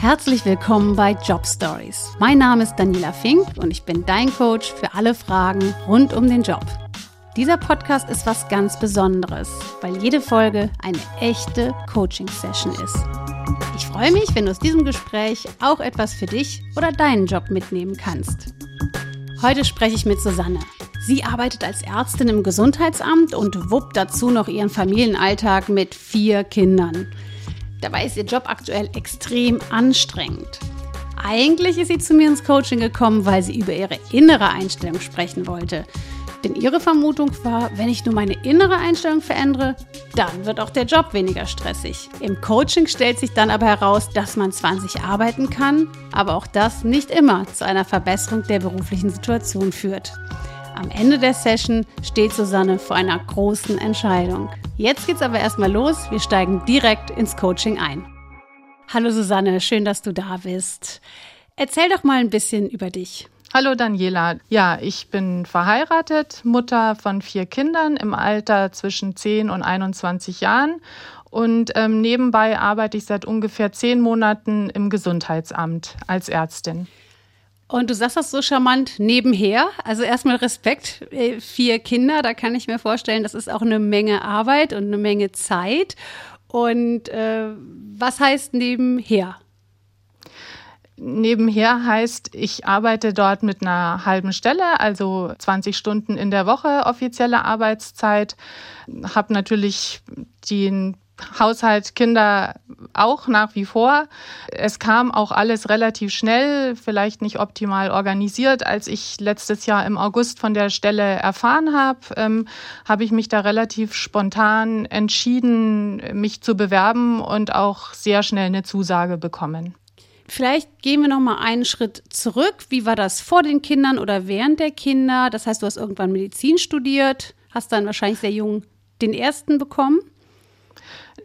Herzlich willkommen bei Job Stories. Mein Name ist Daniela Fink und ich bin dein Coach für alle Fragen rund um den Job. Dieser Podcast ist was ganz Besonderes, weil jede Folge eine echte Coaching-Session ist. Ich freue mich, wenn du aus diesem Gespräch auch etwas für dich oder deinen Job mitnehmen kannst. Heute spreche ich mit Susanne. Sie arbeitet als Ärztin im Gesundheitsamt und wuppt dazu noch ihren Familienalltag mit vier Kindern. Dabei ist ihr Job aktuell extrem anstrengend. Eigentlich ist sie zu mir ins Coaching gekommen, weil sie über ihre innere Einstellung sprechen wollte. Denn ihre Vermutung war, wenn ich nur meine innere Einstellung verändere, dann wird auch der Job weniger stressig. Im Coaching stellt sich dann aber heraus, dass man 20 arbeiten kann, aber auch das nicht immer zu einer Verbesserung der beruflichen Situation führt. Am Ende der Session steht Susanne vor einer großen Entscheidung. Jetzt geht's aber erstmal los. Wir steigen direkt ins Coaching ein. Hallo Susanne, schön, dass du da bist. Erzähl doch mal ein bisschen über dich. Hallo Daniela. Ja, ich bin verheiratet, Mutter von vier Kindern im Alter zwischen 10 und 21 Jahren. Und ähm, nebenbei arbeite ich seit ungefähr zehn Monaten im Gesundheitsamt als Ärztin. Und du sagst das so charmant nebenher. Also erstmal Respekt. Äh, vier Kinder, da kann ich mir vorstellen, das ist auch eine Menge Arbeit und eine Menge Zeit. Und äh, was heißt nebenher? Nebenher heißt, ich arbeite dort mit einer halben Stelle, also 20 Stunden in der Woche offizielle Arbeitszeit, habe natürlich den Haushalt, Kinder auch nach wie vor. Es kam auch alles relativ schnell, vielleicht nicht optimal organisiert. Als ich letztes Jahr im August von der Stelle erfahren habe, ähm, habe ich mich da relativ spontan entschieden, mich zu bewerben und auch sehr schnell eine Zusage bekommen. Vielleicht gehen wir noch mal einen Schritt zurück. Wie war das vor den Kindern oder während der Kinder? Das heißt, du hast irgendwann Medizin studiert, hast dann wahrscheinlich sehr jung den ersten bekommen.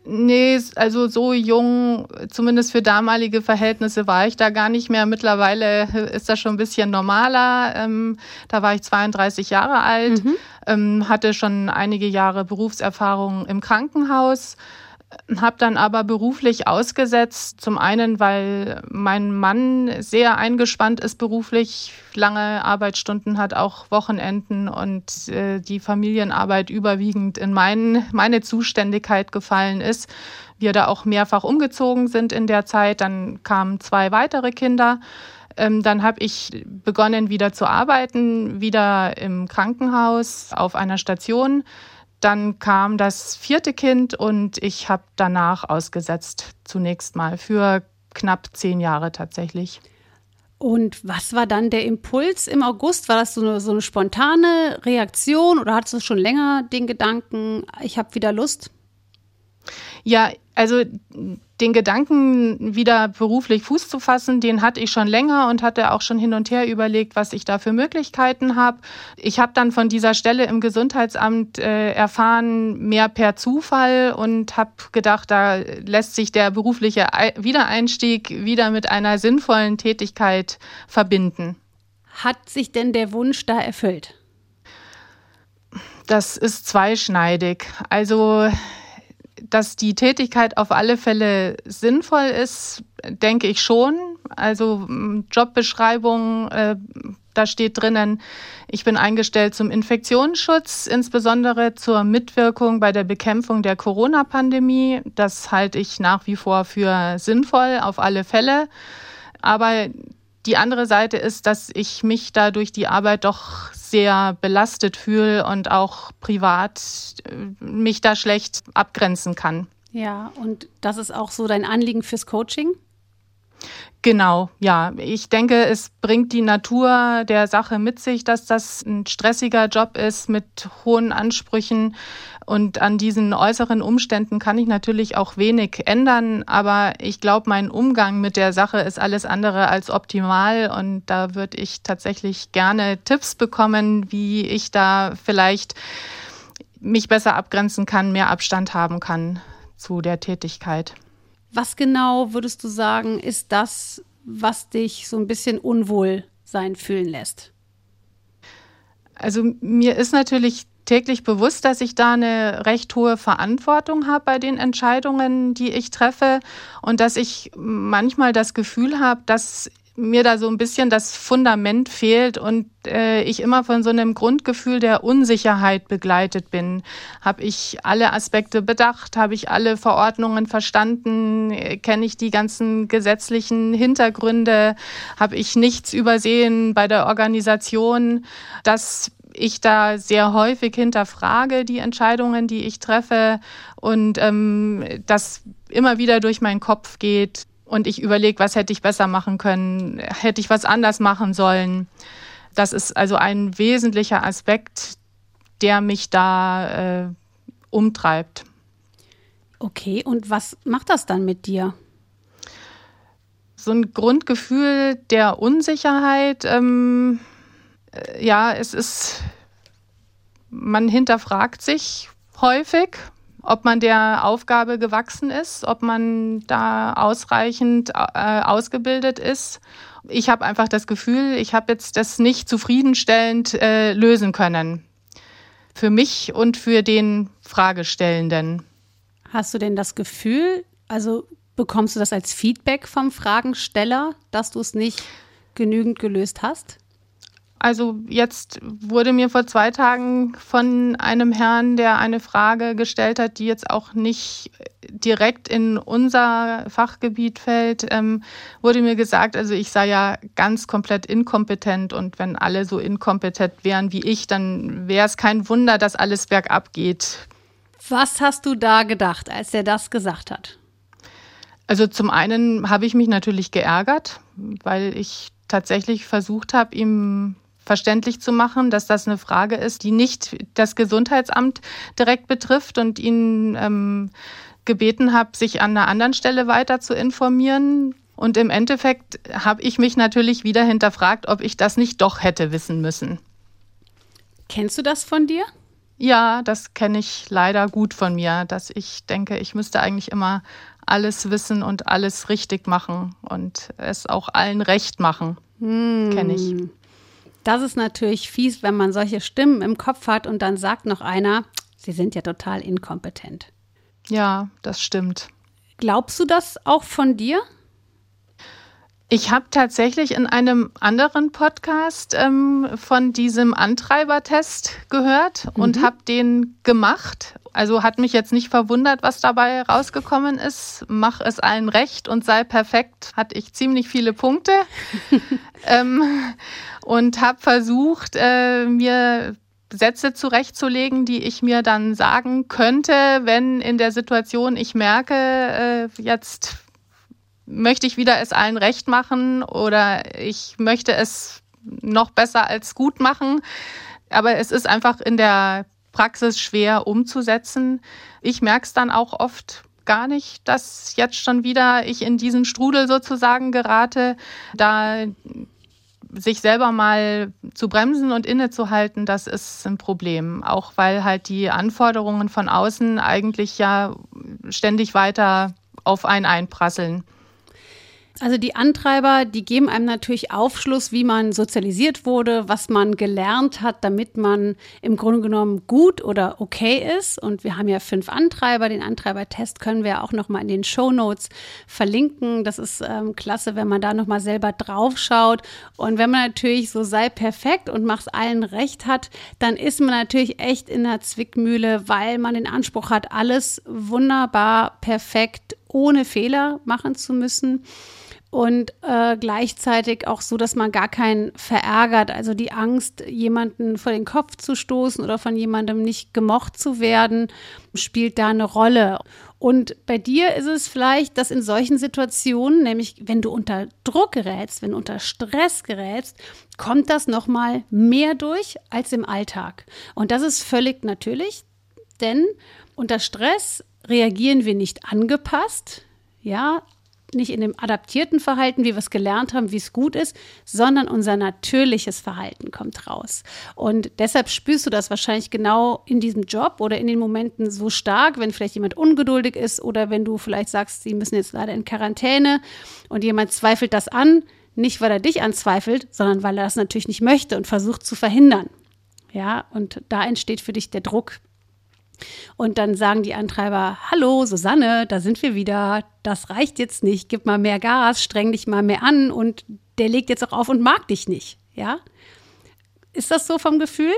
Nee, also so jung, zumindest für damalige Verhältnisse, war ich da gar nicht mehr. Mittlerweile ist das schon ein bisschen normaler. Ähm, da war ich 32 Jahre alt, mhm. ähm, hatte schon einige Jahre Berufserfahrung im Krankenhaus habe dann aber beruflich ausgesetzt. Zum einen, weil mein Mann sehr eingespannt ist beruflich, lange Arbeitsstunden hat, auch Wochenenden und äh, die Familienarbeit überwiegend in mein, meine Zuständigkeit gefallen ist. Wir da auch mehrfach umgezogen sind in der Zeit. Dann kamen zwei weitere Kinder. Ähm, dann habe ich begonnen, wieder zu arbeiten, wieder im Krankenhaus auf einer Station dann kam das vierte Kind und ich habe danach ausgesetzt, zunächst mal für knapp zehn Jahre tatsächlich. Und was war dann der Impuls im August? War das so eine, so eine spontane Reaktion oder hattest du schon länger den Gedanken, ich habe wieder Lust? Ja, also den Gedanken, wieder beruflich Fuß zu fassen, den hatte ich schon länger und hatte auch schon hin und her überlegt, was ich da für Möglichkeiten habe. Ich habe dann von dieser Stelle im Gesundheitsamt äh, erfahren, mehr per Zufall und habe gedacht, da lässt sich der berufliche Wiedereinstieg wieder mit einer sinnvollen Tätigkeit verbinden. Hat sich denn der Wunsch da erfüllt? Das ist zweischneidig. Also dass die Tätigkeit auf alle Fälle sinnvoll ist, denke ich schon. Also Jobbeschreibung, äh, da steht drinnen, ich bin eingestellt zum Infektionsschutz, insbesondere zur Mitwirkung bei der Bekämpfung der Corona-Pandemie. Das halte ich nach wie vor für sinnvoll, auf alle Fälle. Aber die andere Seite ist, dass ich mich da durch die Arbeit doch sehr belastet fühle und auch privat äh, mich da schlecht abgrenzen kann. Ja, und das ist auch so dein Anliegen fürs Coaching? Genau, ja. Ich denke, es bringt die Natur der Sache mit sich, dass das ein stressiger Job ist mit hohen Ansprüchen. Und an diesen äußeren Umständen kann ich natürlich auch wenig ändern. Aber ich glaube, mein Umgang mit der Sache ist alles andere als optimal. Und da würde ich tatsächlich gerne Tipps bekommen, wie ich da vielleicht mich besser abgrenzen kann, mehr Abstand haben kann zu der Tätigkeit. Was genau würdest du sagen, ist das, was dich so ein bisschen unwohl sein fühlen lässt? Also mir ist natürlich täglich bewusst, dass ich da eine recht hohe Verantwortung habe bei den Entscheidungen, die ich treffe und dass ich manchmal das Gefühl habe, dass mir da so ein bisschen das Fundament fehlt und äh, ich immer von so einem Grundgefühl der Unsicherheit begleitet bin. Habe ich alle Aspekte bedacht? Habe ich alle Verordnungen verstanden? Kenne ich die ganzen gesetzlichen Hintergründe? Habe ich nichts übersehen bei der Organisation? Dass ich da sehr häufig hinterfrage die Entscheidungen, die ich treffe und ähm, das immer wieder durch meinen Kopf geht, und ich überlege, was hätte ich besser machen können, hätte ich was anders machen sollen. Das ist also ein wesentlicher Aspekt, der mich da äh, umtreibt. Okay, und was macht das dann mit dir? So ein Grundgefühl der Unsicherheit. Ähm, äh, ja, es ist, man hinterfragt sich häufig ob man der Aufgabe gewachsen ist, ob man da ausreichend äh, ausgebildet ist. Ich habe einfach das Gefühl, ich habe jetzt das nicht zufriedenstellend äh, lösen können. Für mich und für den Fragestellenden. Hast du denn das Gefühl, also bekommst du das als Feedback vom Fragensteller, dass du es nicht genügend gelöst hast? Also jetzt wurde mir vor zwei Tagen von einem Herrn, der eine Frage gestellt hat, die jetzt auch nicht direkt in unser Fachgebiet fällt, ähm, wurde mir gesagt, also ich sei ja ganz komplett inkompetent und wenn alle so inkompetent wären wie ich, dann wäre es kein Wunder, dass alles bergab geht. Was hast du da gedacht, als er das gesagt hat? Also zum einen habe ich mich natürlich geärgert, weil ich tatsächlich versucht habe, ihm verständlich zu machen, dass das eine Frage ist, die nicht das Gesundheitsamt direkt betrifft und ihn ähm, gebeten habe, sich an einer anderen Stelle weiter zu informieren. Und im Endeffekt habe ich mich natürlich wieder hinterfragt, ob ich das nicht doch hätte wissen müssen. Kennst du das von dir? Ja, das kenne ich leider gut von mir, dass ich denke, ich müsste eigentlich immer alles wissen und alles richtig machen und es auch allen recht machen. Hm. Kenne ich. Das ist natürlich fies, wenn man solche Stimmen im Kopf hat und dann sagt noch einer, sie sind ja total inkompetent. Ja, das stimmt. Glaubst du das auch von dir? Ich habe tatsächlich in einem anderen Podcast ähm, von diesem Antreibertest gehört mhm. und habe den gemacht. Also hat mich jetzt nicht verwundert, was dabei rausgekommen ist. Mach es allen recht und sei perfekt. Hatte ich ziemlich viele Punkte ähm, und habe versucht, äh, mir Sätze zurechtzulegen, die ich mir dann sagen könnte, wenn in der Situation ich merke, äh, jetzt möchte ich wieder es allen recht machen oder ich möchte es noch besser als gut machen. Aber es ist einfach in der Praxis schwer umzusetzen. Ich merke es dann auch oft gar nicht, dass jetzt schon wieder ich in diesen Strudel sozusagen gerate, da sich selber mal zu bremsen und innezuhalten, das ist ein Problem. Auch weil halt die Anforderungen von außen eigentlich ja ständig weiter auf einen einprasseln. Also die Antreiber, die geben einem natürlich Aufschluss, wie man sozialisiert wurde, was man gelernt hat, damit man im Grunde genommen gut oder okay ist. Und wir haben ja fünf Antreiber. Den Antreibertest können wir auch noch mal in den Show Notes verlinken. Das ist ähm, klasse, wenn man da noch mal selber draufschaut. Und wenn man natürlich so sei perfekt und mach's allen recht hat, dann ist man natürlich echt in der Zwickmühle, weil man den Anspruch hat, alles wunderbar perfekt ohne Fehler machen zu müssen und äh, gleichzeitig auch so, dass man gar keinen verärgert. Also die Angst, jemanden vor den Kopf zu stoßen oder von jemandem nicht gemocht zu werden, spielt da eine Rolle. Und bei dir ist es vielleicht, dass in solchen Situationen, nämlich wenn du unter Druck gerätst, wenn du unter Stress gerätst, kommt das noch mal mehr durch als im Alltag. Und das ist völlig natürlich, denn unter Stress reagieren wir nicht angepasst. Ja, nicht in dem adaptierten Verhalten, wie wir es gelernt haben, wie es gut ist, sondern unser natürliches Verhalten kommt raus. Und deshalb spürst du das wahrscheinlich genau in diesem Job oder in den Momenten so stark, wenn vielleicht jemand ungeduldig ist oder wenn du vielleicht sagst, sie müssen jetzt leider in Quarantäne und jemand zweifelt das an, nicht weil er dich anzweifelt, sondern weil er das natürlich nicht möchte und versucht zu verhindern. Ja, und da entsteht für dich der Druck. Und dann sagen die Antreiber, hallo Susanne, da sind wir wieder, das reicht jetzt nicht, gib mal mehr Gas, streng dich mal mehr an und der legt jetzt auch auf und mag dich nicht. Ja? Ist das so vom Gefühl?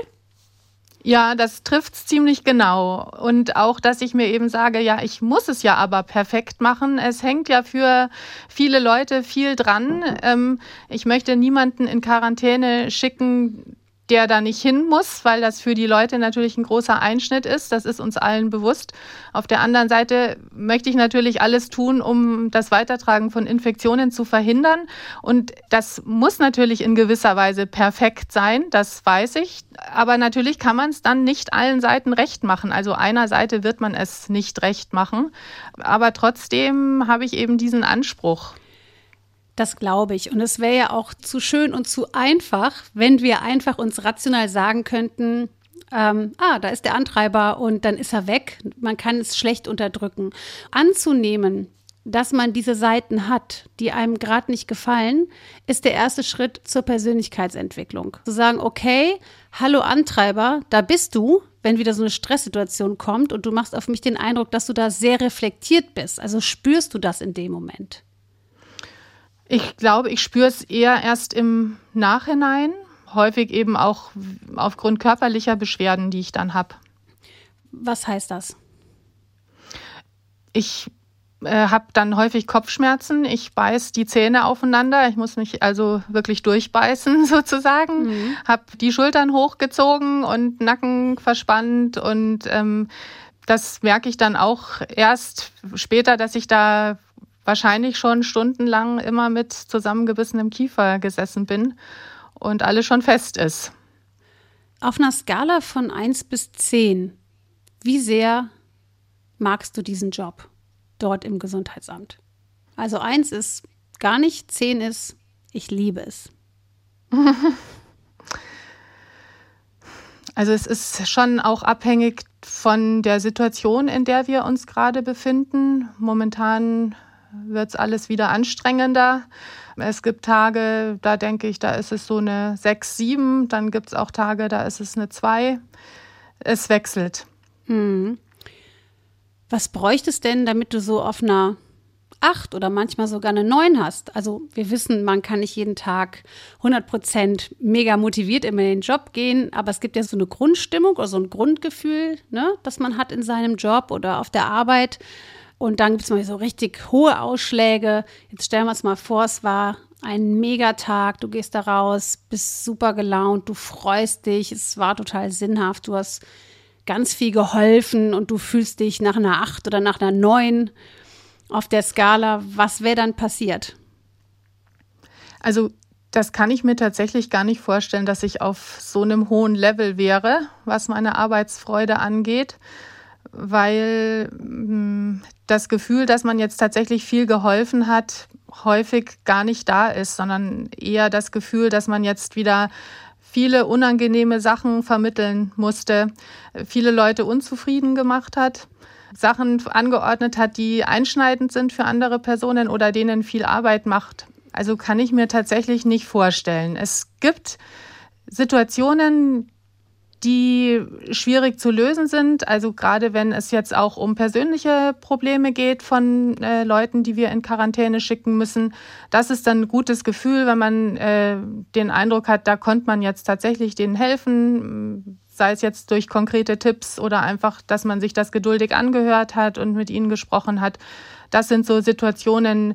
Ja, das trifft es ziemlich genau. Und auch, dass ich mir eben sage, ja, ich muss es ja aber perfekt machen. Es hängt ja für viele Leute viel dran. Ähm, ich möchte niemanden in Quarantäne schicken, der da nicht hin muss, weil das für die Leute natürlich ein großer Einschnitt ist. Das ist uns allen bewusst. Auf der anderen Seite möchte ich natürlich alles tun, um das Weitertragen von Infektionen zu verhindern. Und das muss natürlich in gewisser Weise perfekt sein, das weiß ich. Aber natürlich kann man es dann nicht allen Seiten recht machen. Also einer Seite wird man es nicht recht machen. Aber trotzdem habe ich eben diesen Anspruch. Das glaube ich. Und es wäre ja auch zu schön und zu einfach, wenn wir einfach uns rational sagen könnten, ähm, ah, da ist der Antreiber und dann ist er weg. Man kann es schlecht unterdrücken. Anzunehmen, dass man diese Seiten hat, die einem gerade nicht gefallen, ist der erste Schritt zur Persönlichkeitsentwicklung. Zu sagen, okay, hallo Antreiber, da bist du, wenn wieder so eine Stresssituation kommt und du machst auf mich den Eindruck, dass du da sehr reflektiert bist. Also spürst du das in dem Moment. Ich glaube, ich spüre es eher erst im Nachhinein, häufig eben auch aufgrund körperlicher Beschwerden, die ich dann habe. Was heißt das? Ich äh, habe dann häufig Kopfschmerzen. Ich beiß die Zähne aufeinander. Ich muss mich also wirklich durchbeißen sozusagen. Mhm. Habe die Schultern hochgezogen und Nacken verspannt und ähm, das merke ich dann auch erst später, dass ich da wahrscheinlich schon stundenlang immer mit zusammengebissenem Kiefer gesessen bin und alles schon fest ist. Auf einer Skala von 1 bis 10, wie sehr magst du diesen Job dort im Gesundheitsamt? Also 1 ist gar nicht, 10 ist, ich liebe es. Also es ist schon auch abhängig von der Situation, in der wir uns gerade befinden. Momentan wird es alles wieder anstrengender. Es gibt Tage, da denke ich, da ist es so eine 6, 7. Dann gibt es auch Tage, da ist es eine 2. Es wechselt. Hm. Was bräuchte es denn, damit du so auf einer 8 oder manchmal sogar eine 9 hast? Also wir wissen, man kann nicht jeden Tag 100 Prozent mega motiviert immer in den Job gehen, aber es gibt ja so eine Grundstimmung oder so ein Grundgefühl, ne, das man hat in seinem Job oder auf der Arbeit. Und dann gibt es mal so richtig hohe Ausschläge. Jetzt stellen wir uns mal vor, es war ein Megatag, du gehst da raus, bist super gelaunt, du freust dich, es war total sinnhaft, du hast ganz viel geholfen und du fühlst dich nach einer 8 oder nach einer 9 auf der Skala. Was wäre dann passiert? Also das kann ich mir tatsächlich gar nicht vorstellen, dass ich auf so einem hohen Level wäre, was meine Arbeitsfreude angeht weil hm, das Gefühl, dass man jetzt tatsächlich viel geholfen hat, häufig gar nicht da ist, sondern eher das Gefühl, dass man jetzt wieder viele unangenehme Sachen vermitteln musste, viele Leute unzufrieden gemacht hat, Sachen angeordnet hat, die einschneidend sind für andere Personen oder denen viel Arbeit macht. Also kann ich mir tatsächlich nicht vorstellen. Es gibt Situationen, die schwierig zu lösen sind. Also gerade wenn es jetzt auch um persönliche Probleme geht von äh, Leuten, die wir in Quarantäne schicken müssen. Das ist dann ein gutes Gefühl, wenn man äh, den Eindruck hat, da konnte man jetzt tatsächlich denen helfen, sei es jetzt durch konkrete Tipps oder einfach, dass man sich das geduldig angehört hat und mit ihnen gesprochen hat. Das sind so Situationen,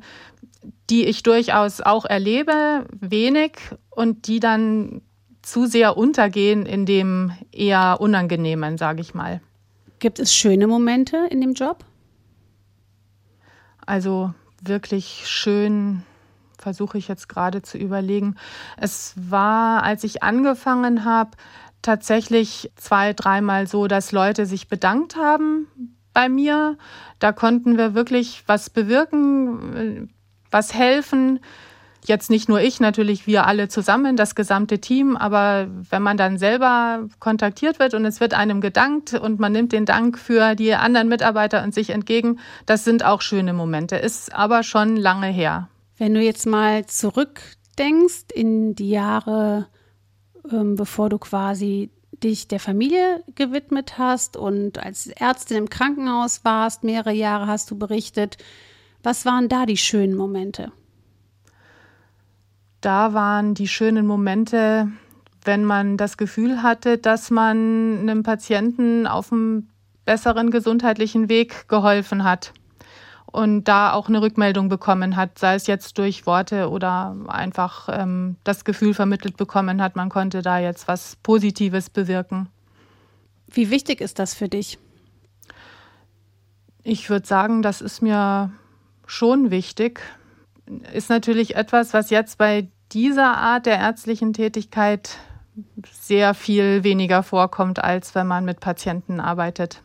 die ich durchaus auch erlebe, wenig und die dann zu sehr untergehen in dem eher unangenehmen, sage ich mal. Gibt es schöne Momente in dem Job? Also wirklich schön versuche ich jetzt gerade zu überlegen. Es war, als ich angefangen habe, tatsächlich zwei, dreimal so, dass Leute sich bedankt haben bei mir. Da konnten wir wirklich was bewirken, was helfen. Jetzt nicht nur ich, natürlich wir alle zusammen, das gesamte Team, aber wenn man dann selber kontaktiert wird und es wird einem gedankt und man nimmt den Dank für die anderen Mitarbeiter und sich entgegen, das sind auch schöne Momente, ist aber schon lange her. Wenn du jetzt mal zurückdenkst in die Jahre, ähm, bevor du quasi dich der Familie gewidmet hast und als Ärztin im Krankenhaus warst, mehrere Jahre hast du berichtet. Was waren da die schönen Momente? Da waren die schönen Momente, wenn man das Gefühl hatte, dass man einem Patienten auf einem besseren gesundheitlichen Weg geholfen hat und da auch eine Rückmeldung bekommen hat, sei es jetzt durch Worte oder einfach ähm, das Gefühl vermittelt bekommen hat, man konnte da jetzt was Positives bewirken. Wie wichtig ist das für dich? Ich würde sagen, das ist mir schon wichtig. Ist natürlich etwas, was jetzt bei dieser Art der ärztlichen Tätigkeit sehr viel weniger vorkommt, als wenn man mit Patienten arbeitet.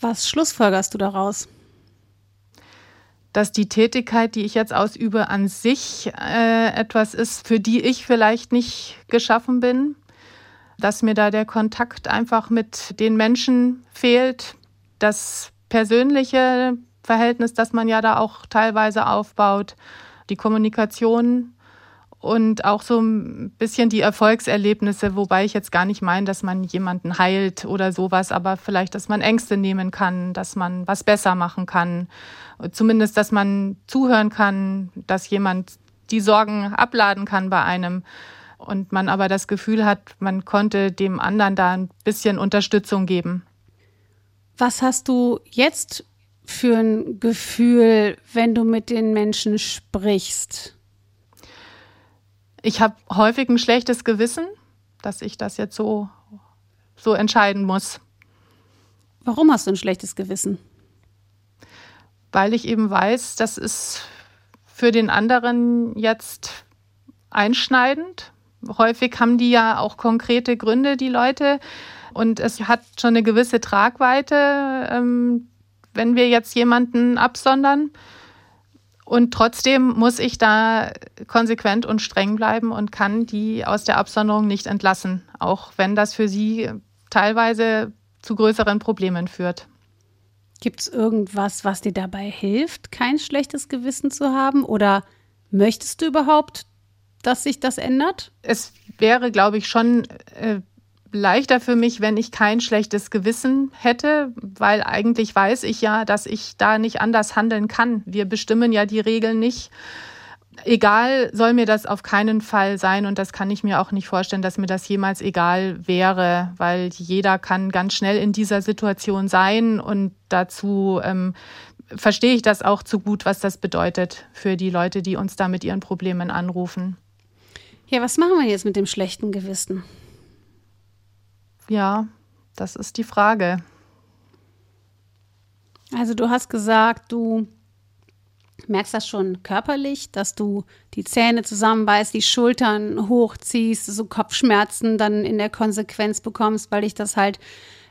Was schlussfolgerst du daraus? Dass die Tätigkeit, die ich jetzt ausübe, an sich äh, etwas ist, für die ich vielleicht nicht geschaffen bin. Dass mir da der Kontakt einfach mit den Menschen fehlt. Das persönliche Verhältnis, das man ja da auch teilweise aufbaut. Die Kommunikation und auch so ein bisschen die Erfolgserlebnisse, wobei ich jetzt gar nicht meine, dass man jemanden heilt oder sowas, aber vielleicht, dass man Ängste nehmen kann, dass man was besser machen kann, zumindest, dass man zuhören kann, dass jemand die Sorgen abladen kann bei einem und man aber das Gefühl hat, man konnte dem anderen da ein bisschen Unterstützung geben. Was hast du jetzt für ein Gefühl, wenn du mit den Menschen sprichst? Ich habe häufig ein schlechtes Gewissen, dass ich das jetzt so, so entscheiden muss. Warum hast du ein schlechtes Gewissen? Weil ich eben weiß, das ist für den anderen jetzt einschneidend. Häufig haben die ja auch konkrete Gründe, die Leute. Und es hat schon eine gewisse Tragweite, ähm, wenn wir jetzt jemanden absondern. Und trotzdem muss ich da konsequent und streng bleiben und kann die aus der Absonderung nicht entlassen, auch wenn das für sie teilweise zu größeren Problemen führt. Gibt es irgendwas, was dir dabei hilft, kein schlechtes Gewissen zu haben? Oder möchtest du überhaupt, dass sich das ändert? Es wäre, glaube ich, schon äh, leichter für mich, wenn ich kein schlechtes Gewissen hätte, weil eigentlich weiß ich ja, dass ich da nicht anders handeln kann. Wir bestimmen ja die Regeln nicht. Egal soll mir das auf keinen Fall sein und das kann ich mir auch nicht vorstellen, dass mir das jemals egal wäre, weil jeder kann ganz schnell in dieser Situation sein und dazu ähm, verstehe ich das auch zu gut, was das bedeutet für die Leute, die uns da mit ihren Problemen anrufen. Ja, was machen wir jetzt mit dem schlechten Gewissen? Ja, das ist die Frage. Also du hast gesagt, du merkst das schon körperlich, dass du die Zähne zusammenbeißt, die Schultern hochziehst, so Kopfschmerzen dann in der Konsequenz bekommst, weil dich das halt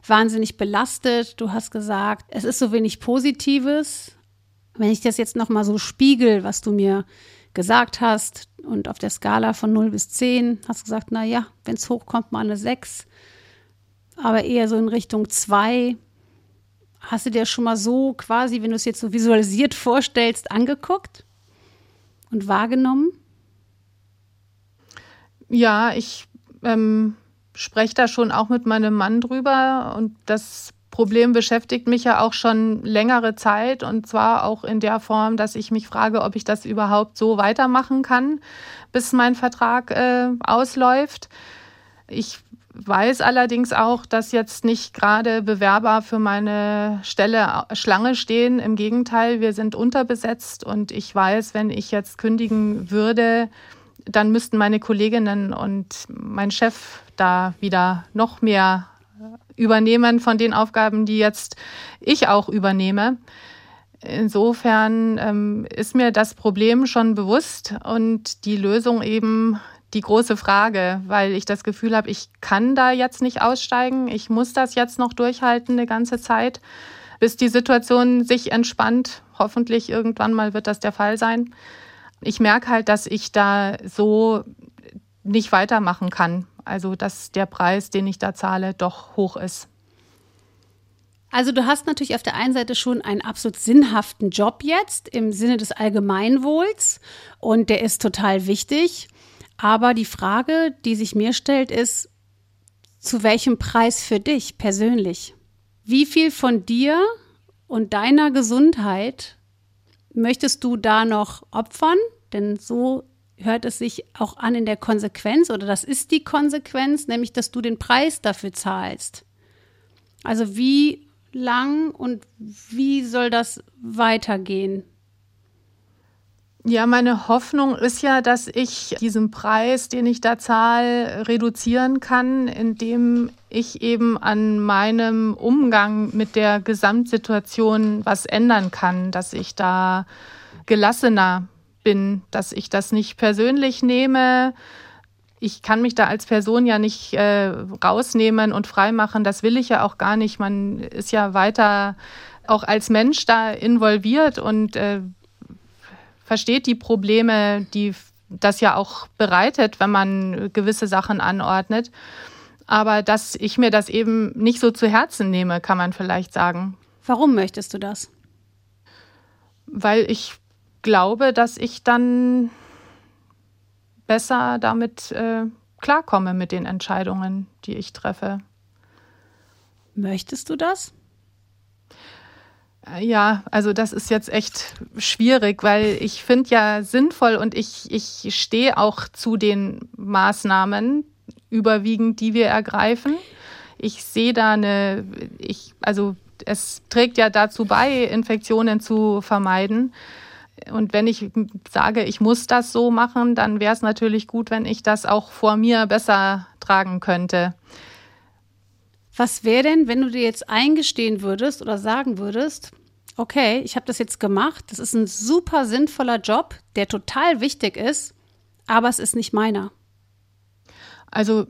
wahnsinnig belastet. Du hast gesagt, es ist so wenig Positives. Wenn ich das jetzt nochmal so spiegel, was du mir gesagt hast und auf der Skala von 0 bis 10 hast du gesagt, na ja, wenn es hochkommt, mal eine 6 aber eher so in Richtung zwei. Hast du dir schon mal so quasi, wenn du es jetzt so visualisiert vorstellst, angeguckt und wahrgenommen? Ja, ich ähm, spreche da schon auch mit meinem Mann drüber und das Problem beschäftigt mich ja auch schon längere Zeit und zwar auch in der Form, dass ich mich frage, ob ich das überhaupt so weitermachen kann, bis mein Vertrag äh, ausläuft. Ich weiß allerdings auch, dass jetzt nicht gerade Bewerber für meine Stelle Schlange stehen. Im Gegenteil, wir sind unterbesetzt und ich weiß, wenn ich jetzt kündigen würde, dann müssten meine Kolleginnen und mein Chef da wieder noch mehr übernehmen von den Aufgaben, die jetzt ich auch übernehme. Insofern ähm, ist mir das Problem schon bewusst und die Lösung eben die große Frage, weil ich das Gefühl habe, ich kann da jetzt nicht aussteigen. Ich muss das jetzt noch durchhalten eine ganze Zeit, bis die Situation sich entspannt. Hoffentlich irgendwann mal wird das der Fall sein. Ich merke halt, dass ich da so nicht weitermachen kann. Also, dass der Preis, den ich da zahle, doch hoch ist. Also du hast natürlich auf der einen Seite schon einen absolut sinnhaften Job jetzt im Sinne des Allgemeinwohls und der ist total wichtig. Aber die Frage, die sich mir stellt, ist, zu welchem Preis für dich persönlich? Wie viel von dir und deiner Gesundheit möchtest du da noch opfern? Denn so hört es sich auch an in der Konsequenz oder das ist die Konsequenz, nämlich dass du den Preis dafür zahlst. Also wie lang und wie soll das weitergehen? Ja, meine Hoffnung ist ja, dass ich diesen Preis, den ich da zahle, reduzieren kann, indem ich eben an meinem Umgang mit der Gesamtsituation was ändern kann, dass ich da gelassener bin, dass ich das nicht persönlich nehme. Ich kann mich da als Person ja nicht äh, rausnehmen und freimachen. Das will ich ja auch gar nicht. Man ist ja weiter auch als Mensch da involviert und äh, versteht die Probleme, die das ja auch bereitet, wenn man gewisse Sachen anordnet. Aber dass ich mir das eben nicht so zu Herzen nehme, kann man vielleicht sagen. Warum möchtest du das? Weil ich glaube, dass ich dann besser damit äh, klarkomme mit den Entscheidungen, die ich treffe. Möchtest du das? Ja, also das ist jetzt echt schwierig, weil ich finde ja sinnvoll und ich, ich stehe auch zu den Maßnahmen überwiegend, die wir ergreifen. Ich sehe da eine, ich, also es trägt ja dazu bei, Infektionen zu vermeiden. Und wenn ich sage, ich muss das so machen, dann wäre es natürlich gut, wenn ich das auch vor mir besser tragen könnte. Was wäre denn, wenn du dir jetzt eingestehen würdest oder sagen würdest, okay, ich habe das jetzt gemacht, das ist ein super sinnvoller Job, der total wichtig ist, aber es ist nicht meiner? Also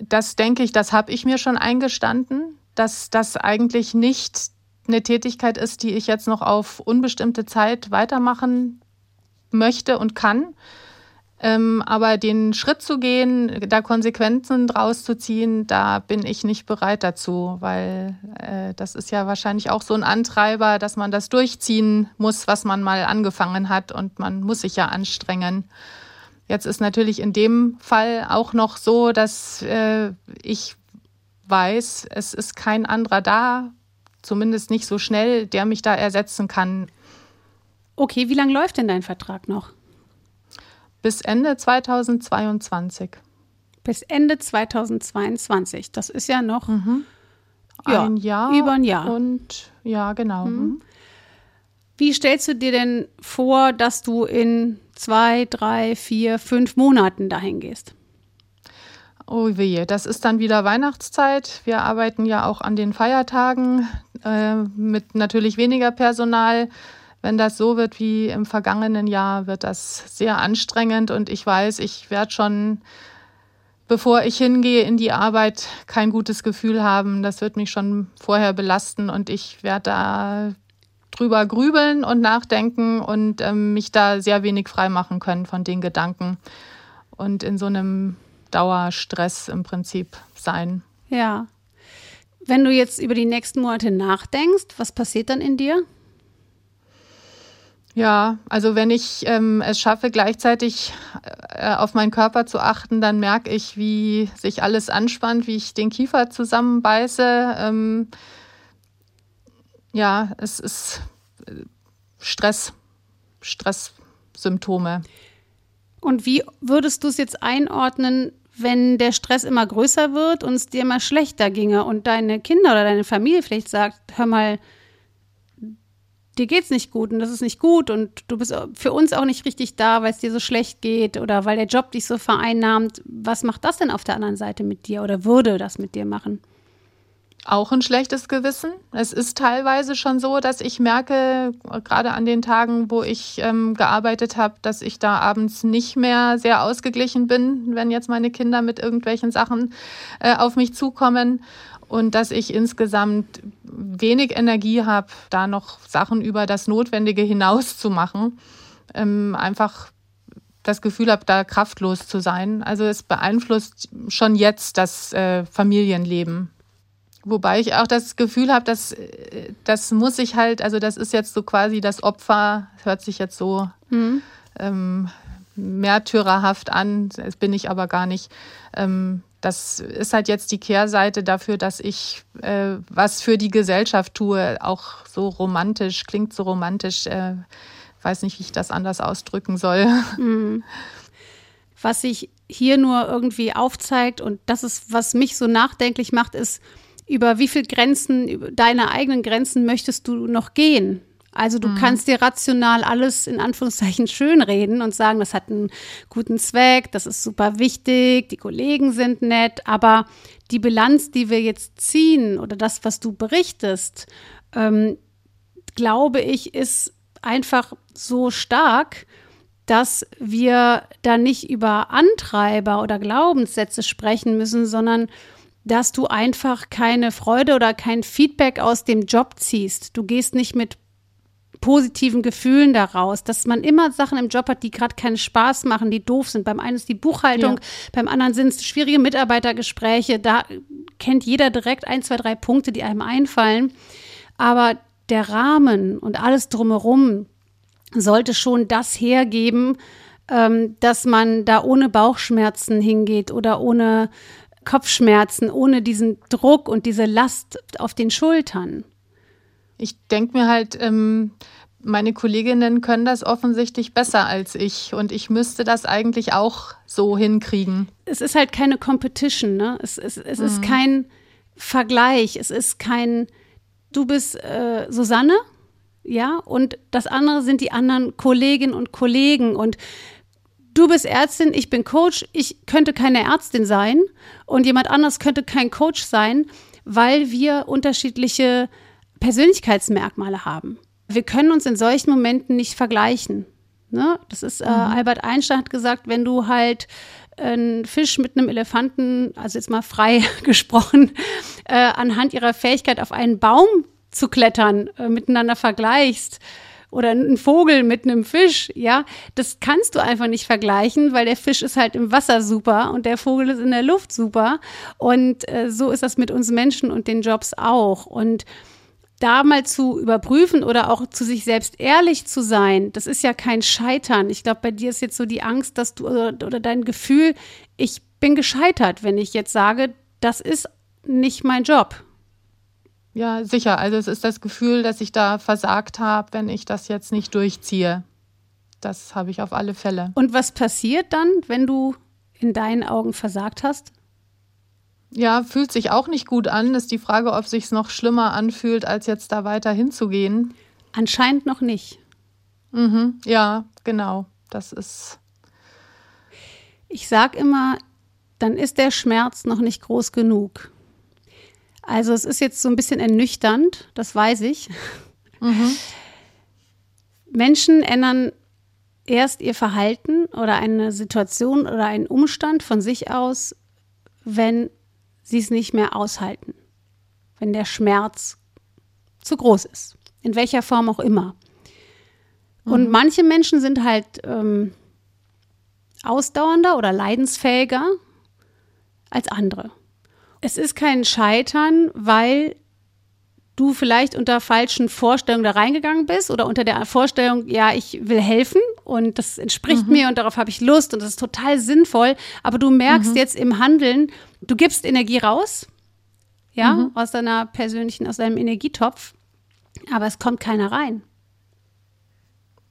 das denke ich, das habe ich mir schon eingestanden, dass das eigentlich nicht eine Tätigkeit ist, die ich jetzt noch auf unbestimmte Zeit weitermachen möchte und kann. Ähm, aber den Schritt zu gehen, da Konsequenzen draus zu ziehen, da bin ich nicht bereit dazu, weil äh, das ist ja wahrscheinlich auch so ein Antreiber, dass man das durchziehen muss, was man mal angefangen hat und man muss sich ja anstrengen. Jetzt ist natürlich in dem Fall auch noch so, dass äh, ich weiß, es ist kein anderer da, zumindest nicht so schnell, der mich da ersetzen kann. Okay, wie lange läuft denn dein Vertrag noch? Bis Ende 2022. Bis Ende 2022. Das ist ja noch mhm. ja, ein Jahr. Über ein Jahr. Und ja, genau. Mhm. mhm. Wie stellst du dir denn vor, dass du in zwei, drei, vier, fünf Monaten dahin gehst? Oh wehe, das ist dann wieder Weihnachtszeit. Wir arbeiten ja auch an den Feiertagen äh, mit natürlich weniger Personal. Wenn das so wird wie im vergangenen Jahr, wird das sehr anstrengend und ich weiß, ich werde schon, bevor ich hingehe in die Arbeit, kein gutes Gefühl haben. Das wird mich schon vorher belasten und ich werde da drüber grübeln und nachdenken und ähm, mich da sehr wenig freimachen können von den Gedanken. Und in so einem Dauerstress im Prinzip sein. Ja. Wenn du jetzt über die nächsten Monate nachdenkst, was passiert dann in dir? Ja, also wenn ich ähm, es schaffe, gleichzeitig äh, auf meinen Körper zu achten, dann merke ich, wie sich alles anspannt, wie ich den Kiefer zusammenbeiße. Ähm, ja, es ist äh, Stress, Stresssymptome. Und wie würdest du es jetzt einordnen, wenn der Stress immer größer wird und es dir immer schlechter ginge und deine Kinder oder deine Familie vielleicht sagt, hör mal, dir geht's nicht gut und das ist nicht gut und du bist für uns auch nicht richtig da, weil es dir so schlecht geht oder weil der Job dich so vereinnahmt. Was macht das denn auf der anderen Seite mit dir oder würde das mit dir machen? Auch ein schlechtes Gewissen. Es ist teilweise schon so, dass ich merke, gerade an den Tagen, wo ich ähm, gearbeitet habe, dass ich da abends nicht mehr sehr ausgeglichen bin, wenn jetzt meine Kinder mit irgendwelchen Sachen äh, auf mich zukommen und dass ich insgesamt wenig Energie habe, da noch Sachen über das Notwendige hinaus zu machen. Ähm, einfach das Gefühl habe, da kraftlos zu sein. Also es beeinflusst schon jetzt das äh, Familienleben Wobei ich auch das Gefühl habe, dass äh, das muss ich halt, also das ist jetzt so quasi das Opfer, hört sich jetzt so mhm. ähm, märtyrerhaft an, das bin ich aber gar nicht. Ähm, das ist halt jetzt die Kehrseite dafür, dass ich äh, was für die Gesellschaft tue, auch so romantisch, klingt so romantisch, äh, weiß nicht, wie ich das anders ausdrücken soll. Mhm. Was sich hier nur irgendwie aufzeigt und das ist, was mich so nachdenklich macht, ist, über wie viele Grenzen, über deine eigenen Grenzen möchtest du noch gehen? Also du mhm. kannst dir rational alles in Anführungszeichen schönreden und sagen, das hat einen guten Zweck, das ist super wichtig, die Kollegen sind nett, aber die Bilanz, die wir jetzt ziehen oder das, was du berichtest, ähm, glaube ich, ist einfach so stark, dass wir da nicht über Antreiber oder Glaubenssätze sprechen müssen, sondern dass du einfach keine Freude oder kein Feedback aus dem Job ziehst. Du gehst nicht mit positiven Gefühlen daraus, dass man immer Sachen im Job hat, die gerade keinen Spaß machen, die doof sind. Beim einen ist die Buchhaltung, ja. beim anderen sind es schwierige Mitarbeitergespräche. Da kennt jeder direkt ein, zwei, drei Punkte, die einem einfallen. Aber der Rahmen und alles drumherum sollte schon das hergeben, ähm, dass man da ohne Bauchschmerzen hingeht oder ohne Kopfschmerzen, ohne diesen Druck und diese Last auf den Schultern. Ich denke mir halt, ähm, meine Kolleginnen können das offensichtlich besser als ich und ich müsste das eigentlich auch so hinkriegen. Es ist halt keine Competition, ne? Es, es, es mhm. ist kein Vergleich, es ist kein, du bist äh, Susanne, ja, und das andere sind die anderen Kolleginnen und Kollegen und du bist Ärztin, ich bin Coach, ich könnte keine Ärztin sein und jemand anderes könnte kein Coach sein, weil wir unterschiedliche Persönlichkeitsmerkmale haben. Wir können uns in solchen Momenten nicht vergleichen. Ne? Das ist, äh, mhm. Albert Einstein hat gesagt, wenn du halt einen Fisch mit einem Elefanten, also jetzt mal frei gesprochen, äh, anhand ihrer Fähigkeit auf einen Baum zu klettern, äh, miteinander vergleichst, oder ein Vogel mit einem Fisch, ja, das kannst du einfach nicht vergleichen, weil der Fisch ist halt im Wasser super und der Vogel ist in der Luft super. Und äh, so ist das mit uns Menschen und den Jobs auch. Und da mal zu überprüfen oder auch zu sich selbst ehrlich zu sein, das ist ja kein Scheitern. Ich glaube, bei dir ist jetzt so die Angst, dass du oder, oder dein Gefühl, ich bin gescheitert, wenn ich jetzt sage, das ist nicht mein Job. Ja, sicher. Also es ist das Gefühl, dass ich da versagt habe, wenn ich das jetzt nicht durchziehe. Das habe ich auf alle Fälle. Und was passiert dann, wenn du in deinen Augen versagt hast? Ja, fühlt sich auch nicht gut an. Ist die Frage, ob sich noch schlimmer anfühlt, als jetzt da weiter hinzugehen. Anscheinend noch nicht. Mhm, ja, genau. Das ist. Ich sag immer, dann ist der Schmerz noch nicht groß genug. Also es ist jetzt so ein bisschen ernüchternd, das weiß ich. Mhm. Menschen ändern erst ihr Verhalten oder eine Situation oder einen Umstand von sich aus, wenn sie es nicht mehr aushalten, wenn der Schmerz zu groß ist, in welcher Form auch immer. Mhm. Und manche Menschen sind halt ähm, ausdauernder oder leidensfähiger als andere. Es ist kein Scheitern, weil du vielleicht unter falschen Vorstellungen da reingegangen bist oder unter der Vorstellung, ja, ich will helfen und das entspricht mhm. mir und darauf habe ich Lust und das ist total sinnvoll, aber du merkst mhm. jetzt im Handeln, du gibst Energie raus, ja, mhm. aus deiner persönlichen, aus deinem Energietopf, aber es kommt keiner rein.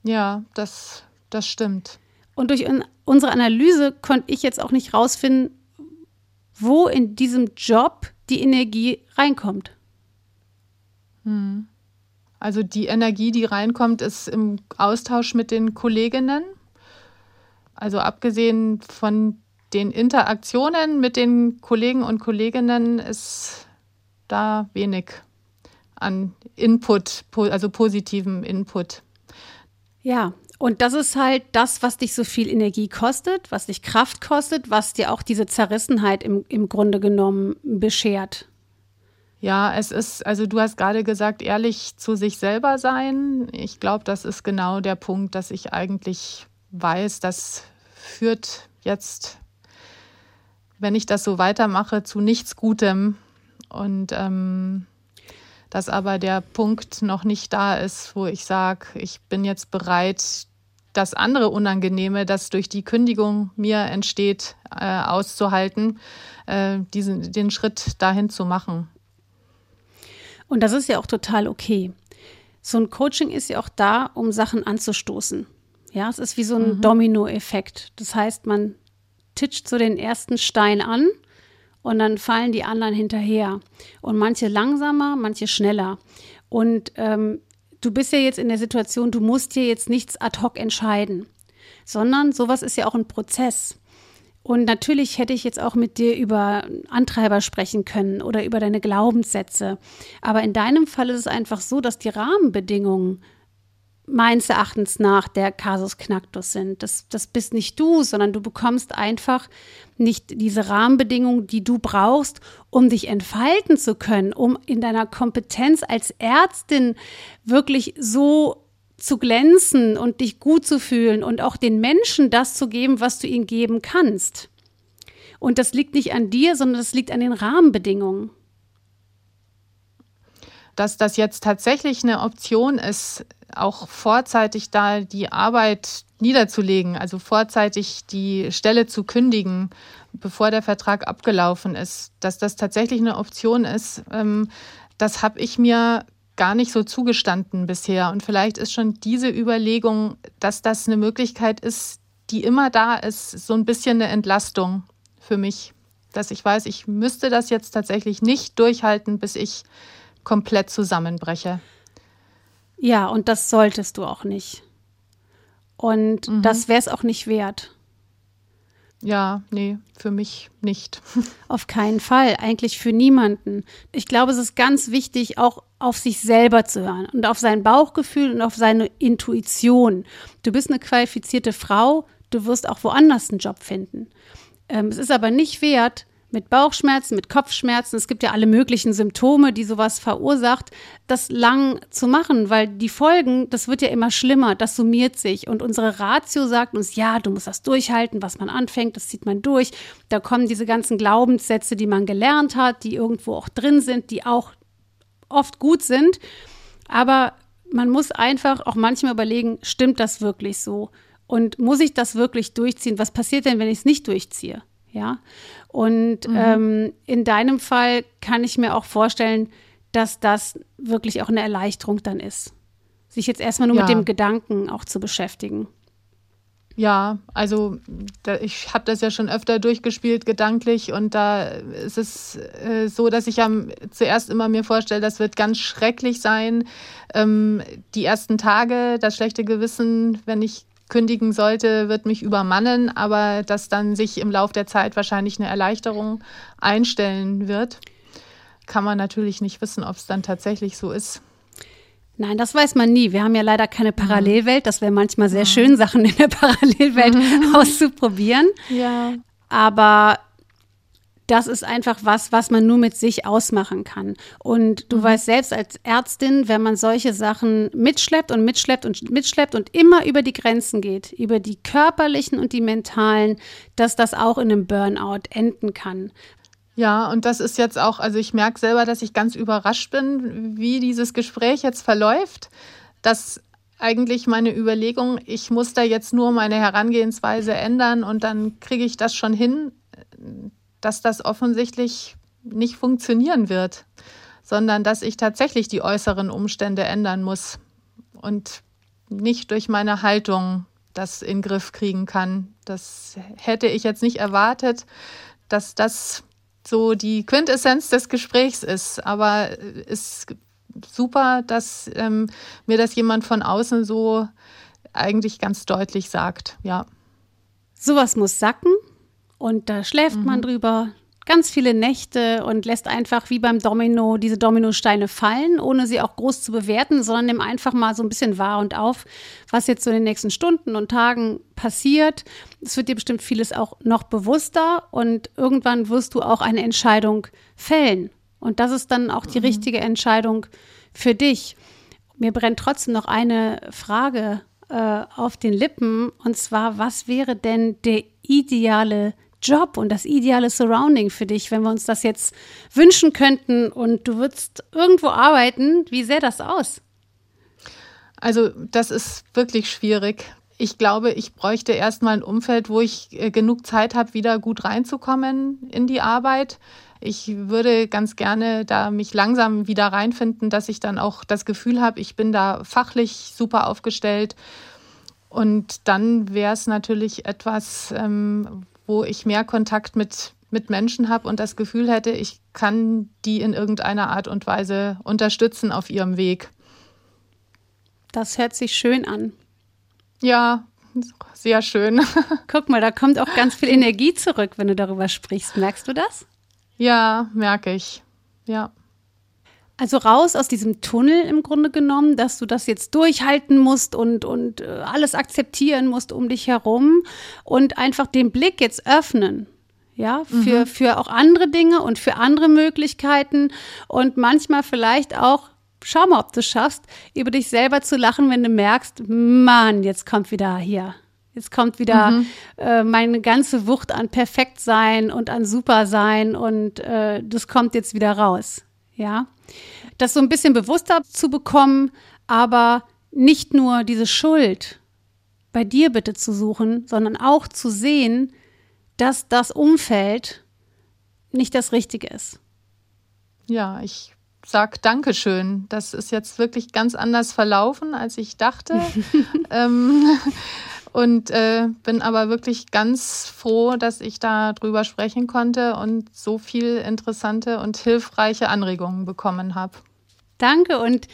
Ja, das, das stimmt. Und durch unsere Analyse konnte ich jetzt auch nicht rausfinden, wo in diesem Job die Energie reinkommt. Hm. Also die Energie, die reinkommt, ist im Austausch mit den Kolleginnen. Also abgesehen von den Interaktionen mit den Kollegen und Kolleginnen ist da wenig an Input, also positivem Input. Ja, und das ist halt das, was dich so viel Energie kostet, was dich Kraft kostet, was dir auch diese Zerrissenheit im, im Grunde genommen beschert. Ja, es ist, also du hast gerade gesagt, ehrlich zu sich selber sein. Ich glaube, das ist genau der Punkt, dass ich eigentlich weiß, das führt jetzt, wenn ich das so weitermache, zu nichts Gutem. Und ähm, dass aber der Punkt noch nicht da ist, wo ich sage, ich bin jetzt bereit, das andere Unangenehme, das durch die Kündigung mir entsteht, äh, auszuhalten, äh, diesen, den Schritt dahin zu machen. Und das ist ja auch total okay. So ein Coaching ist ja auch da, um Sachen anzustoßen. Ja, es ist wie so ein mhm. Domino-Effekt. Das heißt, man titscht so den ersten Stein an und dann fallen die anderen hinterher. Und manche langsamer, manche schneller. Und ähm, du bist ja jetzt in der Situation, du musst dir jetzt nichts ad hoc entscheiden, sondern sowas ist ja auch ein Prozess. Und natürlich hätte ich jetzt auch mit dir über Antreiber sprechen können oder über deine Glaubenssätze. Aber in deinem Fall ist es einfach so, dass die Rahmenbedingungen meines Erachtens nach der Kasus Knacktus sind. Das, das bist nicht du, sondern du bekommst einfach nicht diese Rahmenbedingungen, die du brauchst, um dich entfalten zu können, um in deiner Kompetenz als Ärztin wirklich so zu glänzen und dich gut zu fühlen und auch den Menschen das zu geben, was du ihnen geben kannst. Und das liegt nicht an dir, sondern das liegt an den Rahmenbedingungen dass das jetzt tatsächlich eine Option ist, auch vorzeitig da die Arbeit niederzulegen, also vorzeitig die Stelle zu kündigen, bevor der Vertrag abgelaufen ist, dass das tatsächlich eine Option ist, ähm, das habe ich mir gar nicht so zugestanden bisher. Und vielleicht ist schon diese Überlegung, dass das eine Möglichkeit ist, die immer da ist, so ein bisschen eine Entlastung für mich, dass ich weiß, ich müsste das jetzt tatsächlich nicht durchhalten, bis ich komplett zusammenbreche. Ja, und das solltest du auch nicht. Und mhm. das wäre es auch nicht wert. Ja, nee, für mich nicht. Auf keinen Fall, eigentlich für niemanden. Ich glaube, es ist ganz wichtig, auch auf sich selber zu hören und auf sein Bauchgefühl und auf seine Intuition. Du bist eine qualifizierte Frau, du wirst auch woanders einen Job finden. Ähm, es ist aber nicht wert, mit Bauchschmerzen, mit Kopfschmerzen, es gibt ja alle möglichen Symptome, die sowas verursacht, das lang zu machen, weil die Folgen, das wird ja immer schlimmer, das summiert sich und unsere Ratio sagt uns, ja, du musst das durchhalten, was man anfängt, das zieht man durch. Da kommen diese ganzen Glaubenssätze, die man gelernt hat, die irgendwo auch drin sind, die auch oft gut sind, aber man muss einfach auch manchmal überlegen, stimmt das wirklich so? Und muss ich das wirklich durchziehen? Was passiert denn, wenn ich es nicht durchziehe? Ja. Und mhm. ähm, in deinem Fall kann ich mir auch vorstellen, dass das wirklich auch eine Erleichterung dann ist. Sich jetzt erstmal nur ja. mit dem Gedanken auch zu beschäftigen. Ja, also da, ich habe das ja schon öfter durchgespielt gedanklich und da ist es äh, so, dass ich am, zuerst immer mir vorstelle, das wird ganz schrecklich sein. Ähm, die ersten Tage, das schlechte Gewissen, wenn ich kündigen sollte, wird mich übermannen, aber dass dann sich im Laufe der Zeit wahrscheinlich eine Erleichterung einstellen wird, kann man natürlich nicht wissen, ob es dann tatsächlich so ist. Nein, das weiß man nie. Wir haben ja leider keine Parallelwelt. Das wäre manchmal sehr schön, Sachen in der Parallelwelt auszuprobieren. Ja. Aber das ist einfach was, was man nur mit sich ausmachen kann. Und du mhm. weißt selbst als Ärztin, wenn man solche Sachen mitschleppt und mitschleppt und mitschleppt und immer über die Grenzen geht, über die körperlichen und die mentalen, dass das auch in einem Burnout enden kann. Ja, und das ist jetzt auch, also ich merke selber, dass ich ganz überrascht bin, wie dieses Gespräch jetzt verläuft, dass eigentlich meine Überlegung, ich muss da jetzt nur meine Herangehensweise ändern und dann kriege ich das schon hin dass das offensichtlich nicht funktionieren wird, sondern dass ich tatsächlich die äußeren Umstände ändern muss und nicht durch meine Haltung das in den Griff kriegen kann. Das hätte ich jetzt nicht erwartet, dass das so die Quintessenz des Gesprächs ist. Aber es ist super, dass ähm, mir das jemand von außen so eigentlich ganz deutlich sagt. Ja. Sowas muss sacken und da schläft mhm. man drüber ganz viele Nächte und lässt einfach wie beim Domino diese Dominosteine fallen, ohne sie auch groß zu bewerten, sondern nimm einfach mal so ein bisschen wahr und auf, was jetzt so in den nächsten Stunden und Tagen passiert. Es wird dir bestimmt vieles auch noch bewusster und irgendwann wirst du auch eine Entscheidung fällen. Und das ist dann auch die mhm. richtige Entscheidung für dich. Mir brennt trotzdem noch eine Frage äh, auf den Lippen und zwar, was wäre denn der ideale Job und das ideale Surrounding für dich, wenn wir uns das jetzt wünschen könnten und du würdest irgendwo arbeiten, wie sähe das aus? Also das ist wirklich schwierig. ich glaube, ich bräuchte erstmal ein Umfeld, wo ich äh, genug Zeit habe, wieder gut reinzukommen in die Arbeit. Ich würde ganz gerne da mich langsam wieder reinfinden, dass ich dann auch das Gefühl habe, ich bin da fachlich super aufgestellt. Und dann wäre es natürlich etwas, ähm, wo ich mehr Kontakt mit, mit Menschen habe und das Gefühl hätte, ich kann die in irgendeiner Art und Weise unterstützen auf ihrem Weg. Das hört sich schön an. Ja, sehr schön. Guck mal, da kommt auch ganz viel Energie zurück, wenn du darüber sprichst. Merkst du das? Ja, merke ich. Ja. Also raus aus diesem Tunnel im Grunde genommen, dass du das jetzt durchhalten musst und, und äh, alles akzeptieren musst um dich herum und einfach den Blick jetzt öffnen. Ja, für, mhm. für auch andere Dinge und für andere Möglichkeiten und manchmal vielleicht auch, schau mal, ob du schaffst, über dich selber zu lachen, wenn du merkst, Mann, jetzt kommt wieder hier Jetzt kommt wieder mhm. äh, meine ganze Wucht an Perfektsein und an Supersein und äh, das kommt jetzt wieder raus. Ja, das so ein bisschen bewusster zu bekommen, aber nicht nur diese Schuld bei dir bitte zu suchen, sondern auch zu sehen, dass das Umfeld nicht das Richtige ist. Ja, ich sag Dankeschön. Das ist jetzt wirklich ganz anders verlaufen, als ich dachte. ähm, und äh, bin aber wirklich ganz froh, dass ich da drüber sprechen konnte und so viel interessante und hilfreiche Anregungen bekommen habe. Danke und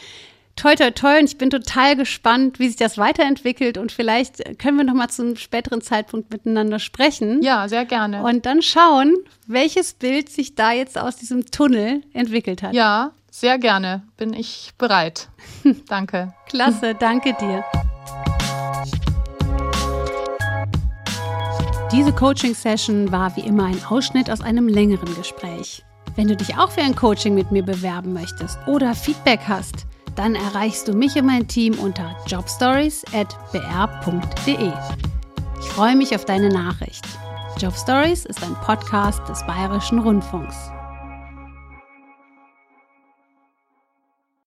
toi toi toi und ich bin total gespannt, wie sich das weiterentwickelt und vielleicht können wir noch mal zu einem späteren Zeitpunkt miteinander sprechen. Ja, sehr gerne. Und dann schauen, welches Bild sich da jetzt aus diesem Tunnel entwickelt hat. Ja, sehr gerne. Bin ich bereit. danke. Klasse, danke dir. Diese Coaching-Session war wie immer ein Ausschnitt aus einem längeren Gespräch. Wenn du dich auch für ein Coaching mit mir bewerben möchtest oder Feedback hast, dann erreichst du mich und mein Team unter jobstories.br.de. Ich freue mich auf deine Nachricht. Jobstories ist ein Podcast des Bayerischen Rundfunks.